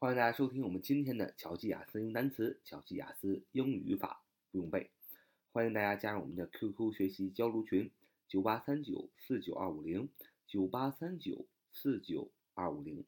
欢迎大家收听我们今天的巧记雅思英语单词、巧记雅思英语语法不用背。欢迎大家加入我们的 QQ 学习交流群：九八三九四九二五零九八三九四九二五零。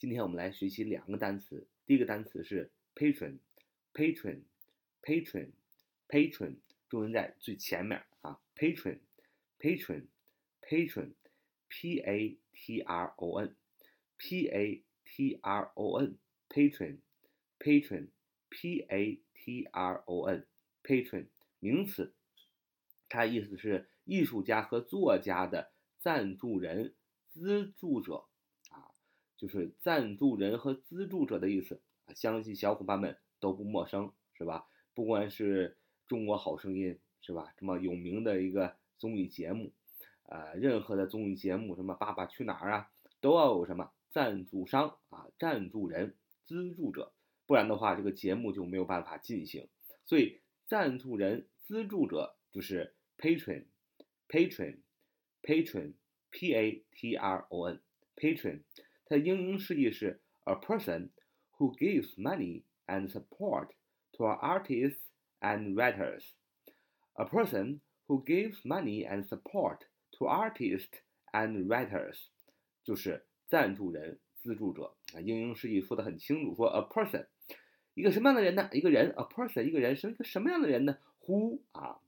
今天我们来学习两个单词，第一个单词是 patron，patron，patron，patron，重音在最前面啊，patron，patron，patron，p a t r o n，p a t r o n，patron，patron，p a t r o n，patron，名词，它意思是艺术家和作家的赞助人、资助者啊。就是赞助人和资助者的意思啊，相信小伙伴们都不陌生，是吧？不管是中国好声音，是吧？这么有名的一个综艺节目，呃，任何的综艺节目，什么《爸爸去哪儿》啊，都要有什么赞助商啊、赞助人、资助者，不然的话，这个节目就没有办法进行。所以，赞助人、资助者就是 patron，patron，patron，p a t r o n，patron。它的英英释义是 a person who gives money and support to artists and writers. A person who gives money and support to artists and writers，就是 赞助人、资助者啊。英英释义说的很清楚，说 a person，一个什么样的人呢？一个人，a person，一个人是一个什么样的人呢？Who 啊，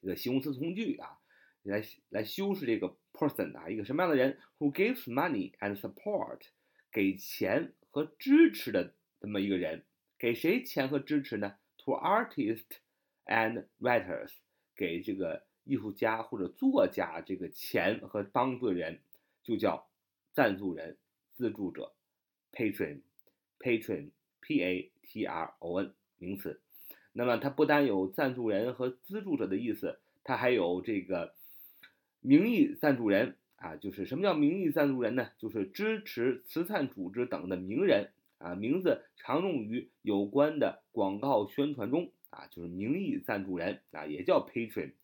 这个形容词从句啊，来来修饰这个 person 啊，一个什么样的人？Who gives money and support？给钱和支持的这么一个人，给谁钱和支持呢？To artists and writers，给这个艺术家或者作家这个钱和帮助的人，就叫赞助人、资助者，patron，patron，p a t r o n，名词。那么它不单有赞助人和资助者的意思，它还有这个。名义赞助人啊，就是什么叫名义赞助人呢？就是支持慈善组织等的名人啊，名字常用于有关的广告宣传中啊，就是名义赞助人啊，也叫 patron。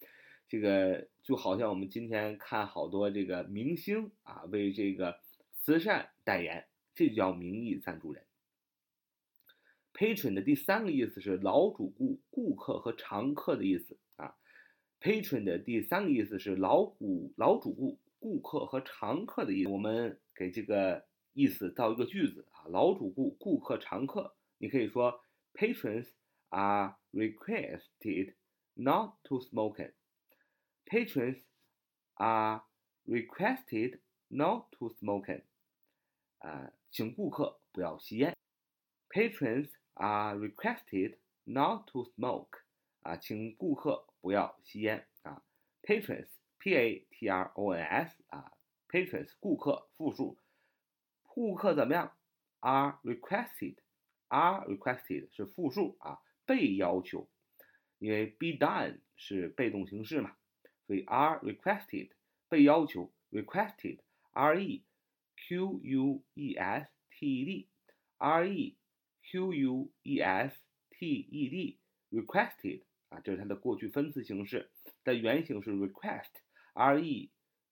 这个就好像我们今天看好多这个明星啊，为这个慈善代言，这就叫名义赞助人。patron 的第三个意思是老主顾、顾客和常客的意思啊。Patron 的第三个意思是老顾、老主顾、顾客和常客的意思。我们给这个意思造一个句子啊，老主顾、顾客、常客。你可以说，Patrons are requested not to smoke. Patrons are requested not to smoke. 啊，请顾客不要吸烟。Patrons are requested not to smoke. 啊，请顾客不要吸烟啊。Patrons，P A T R O N S 啊，Patrons，顾客复数，顾客怎么样？Are requested，Are requested 是复数啊，被要求，因为 be done 是被动形式嘛，所以 are requested 被要求，requested，R E Q U E S T E D，R E Q U E S T E D，requested。啊，这是它的过去分词形式，的原形是 request，r e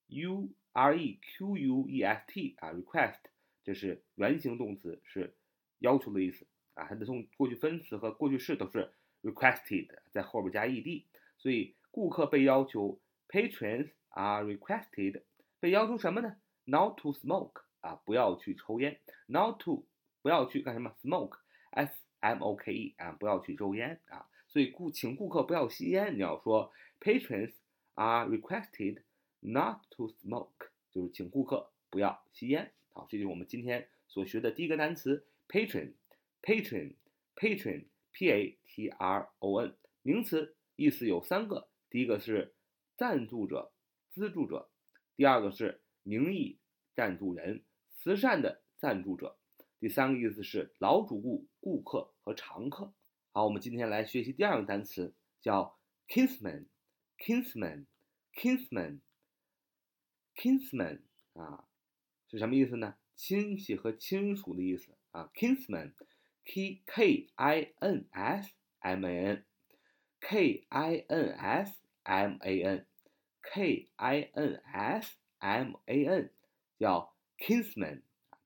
u r e q u e s t 啊，request 这是原形动词，是要求的意思啊，它的从过去分词和过去式都是 requested，在后边加 e d，所以顾客被要求，patrons are requested，被要求什么呢 ？Not to smoke 啊，不要去抽烟，Not to 不要去干什么？Smoke，s m o k e 啊，不要去抽烟啊。所以顾请顾客不要吸烟，你要说 Patrons are requested not to smoke，就是请顾客不要吸烟。好，这就是我们今天所学的第一个单词 Patron，Patron，Patron，P A T R O N，名词，意思有三个，第一个是赞助者、资助者，第二个是名义赞助人、慈善的赞助者，第三个意思是老主顾、顾客和常客。好，我们今天来学习第二个单词，叫 kinsman，kinsman，kinsman，kinsman 啊，是什么意思呢？亲戚和亲属的意思。啊，kinsman，k k i n s m a n，k i n s m a n，k i n s m a n，叫 kinsman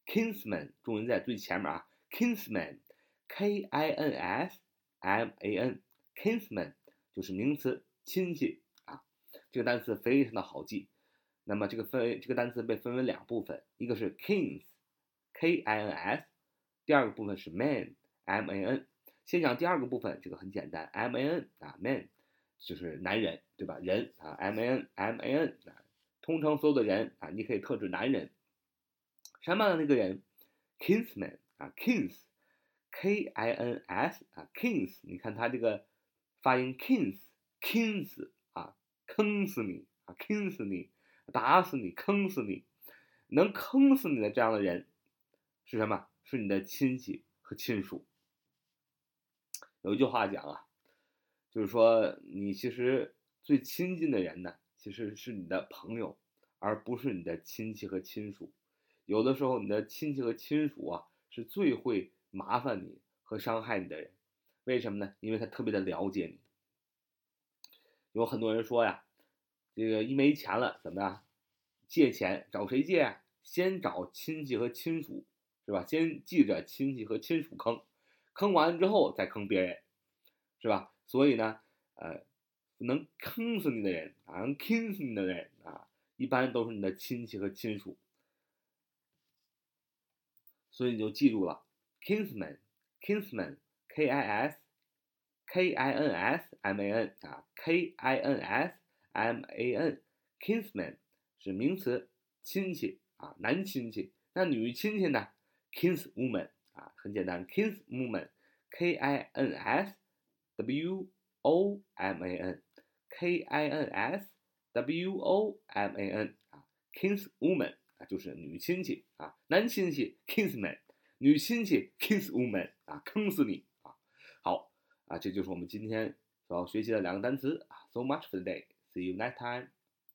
kinsman，重音在最前面啊，kinsman，k i n s m a n，kinsman 就是名词，亲戚啊。这个单词非常的好记。那么这个分为这个单词被分为两部分，一个是 kins，k i n s，第二个部分是 man，m a n。先讲第二个部分，这个很简单，m a n 啊，man 就是男人，对吧？人啊，m a n m a n 啊，通称所有的人啊，你可以特指男人。什么样的那个人，kinsman 啊，kins，k i n s 啊，kins，你看他这个发音，kins，kins 啊，坑死你啊，坑死你，打死你，坑死你，能坑死你的这样的人是什么？是你的亲戚和亲属。有一句话讲啊，就是说你其实最亲近的人呢，其实是你的朋友，而不是你的亲戚和亲属。有的时候，你的亲戚和亲属啊，是最会麻烦你和伤害你的人。为什么呢？因为他特别的了解你。有很多人说呀，这个一没钱了怎么样？借钱找谁借？先找亲戚和亲属，是吧？先记着亲戚和亲属坑。坑完之后再坑别人，是吧？所以呢，呃，能坑死你的人啊，能坑死你的人啊，一般都是你的亲戚和亲属。所以你就记住了，kinsman，kinsman，k i s，k i n s m a n 啊，k i n s m a n，kinsman 是名词，亲戚啊，男亲戚。那女亲戚呢？kinswoman。啊，很简单，kinswoman，K-I-N-S-W-O-M-A-N n，k i n s w o m a n 啊，kinswoman 啊就是女亲戚啊，男亲戚 kinsman，女亲戚 kinswoman 啊，坑死你啊！好啊，这就是我们今天所要学习的两个单词啊，so much for the day，see you next time。